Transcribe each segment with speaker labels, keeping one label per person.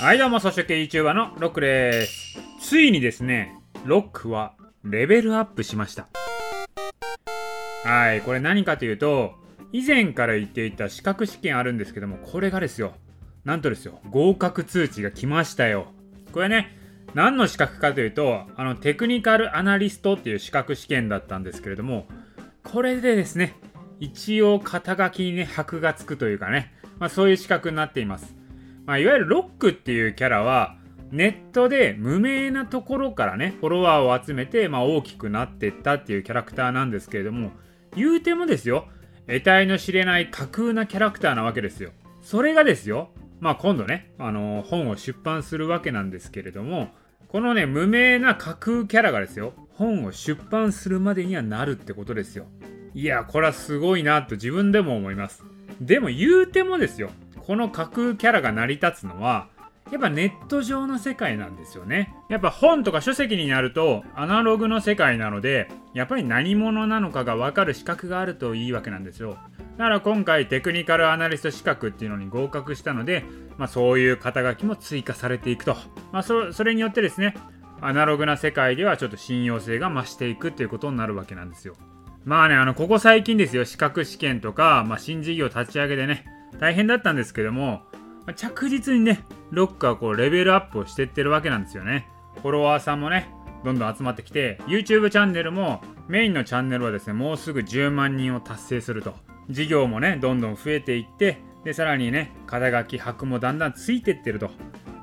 Speaker 1: はいどうも、草食系 YouTuber のロックです。ついにですね、ロックはレベルアップしました。はい、これ何かというと、以前から言っていた資格試験あるんですけども、これがですよ、なんとですよ、合格通知が来ましたよ。これね、何の資格かというと、あの、テクニカルアナリストっていう資格試験だったんですけれども、これでですね、一応肩書きにね、箔がつくというかね、まあそういう資格になっています。まあいわゆるロックっていうキャラは、ネットで無名なところからね、フォロワーを集めて、まあ大きくなっていったっていうキャラクターなんですけれども、言うてもですよ、得体の知れない架空なキャラクターなわけですよ。それがですよ、まあ今度ね、あの本を出版するわけなんですけれども、このね、無名な架空キャラがですよ、本を出版するまでにはなるってことですよ。いや、これはすごいなと自分でも思います。でも言うてもですよ、この架空キャラが成り立つのは、やっぱネット上の世界なんですよね。やっぱ本とか書籍になるとアナログの世界なので、やっぱり何者なのかがわかる資格があるといいわけなんですよ。だから今回テクニカルアナリスト資格っていうのに合格したので、まあそういう肩書きも追加されていくと。まあそそれによってですね、アナログな世界ではちょっと信用性が増していくっていうことになるわけなんですよ。まあね、あの、ここ最近ですよ、資格試験とか、まあ新事業立ち上げでね、大変だったんですけども、ま着実にね、ロックはこうレベルアップをしてってるわけなんですよね。フォロワーさんもね、どんどん集まってきて、YouTube チャンネルもメインのチャンネルはですね、もうすぐ10万人を達成すると。事業もね、どんどん増えていって、で、さらにね、肩書き、箔もだんだんついてってると。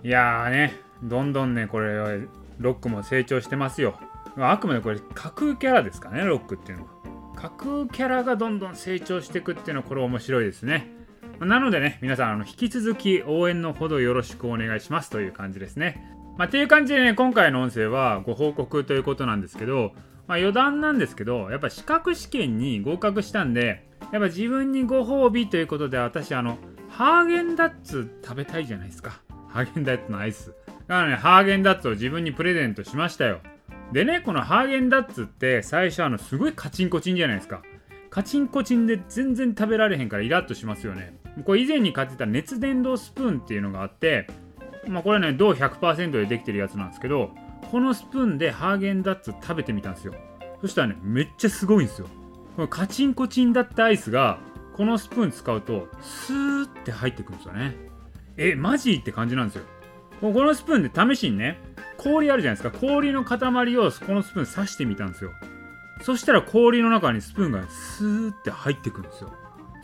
Speaker 1: いやーね、どんどんね、これ、ロックも成長してますよ。あくまでこれ、架空キャラですかね、ロックっていうのは。架空キャラがどんどん成長していくっていうのは、これ面白いですね。なのでね、皆さん、あの引き続き応援のほどよろしくお願いしますという感じですね。まあ、っていう感じでね、今回の音声はご報告ということなんですけど、まあ、余談なんですけど、やっぱ資格試験に合格したんで、やっぱ自分にご褒美ということで、私、あの、ハーゲンダッツ食べたいじゃないですか。ハーゲンダッツのアイス。だからね、ハーゲンダッツを自分にプレゼントしましたよ。でね、このハーゲンダッツって最初あのすごいカチンコチンじゃないですか。カチンコチンで全然食べられへんからイラッとしますよね。これ以前に買ってた熱伝導スプーンっていうのがあって、まあこれね、銅100%でできてるやつなんですけど、このスプーンでハーゲンダッツ食べてみたんですよ。そしたらね、めっちゃすごいんですよ。このカチンコチンだったアイスが、このスプーン使うと、スーって入ってくるんですよね。え、マジって感じなんですよ。このスプーンで試しにね、氷あるじゃないですか。氷の塊をこのスプーン刺してみたんですよ。そしたら氷の中にスプーンがスーって入ってくるんですよ。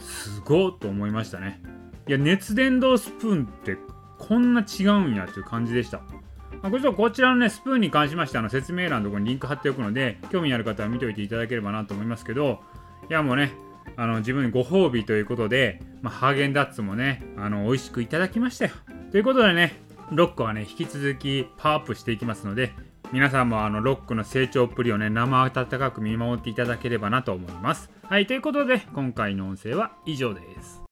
Speaker 1: すごっと思いましたね。いや、熱伝導スプーンってこんな違うんやっていう感じでした。まあ、こちらのね、スプーンに関しましてあの説明欄のところにリンク貼っておくので、興味ある方は見ておいていただければなと思いますけど、いやもうね、あの自分にご褒美ということで、まあ、ハーゲンダッツもね、あの美味しくいただきましたよ。ということでね、ロックはね、引き続きパワーアップしていきますので、皆さんもあのロックの成長っぷりをね、生温かく見守っていただければなと思います。はい、ということで、今回の音声は以上です。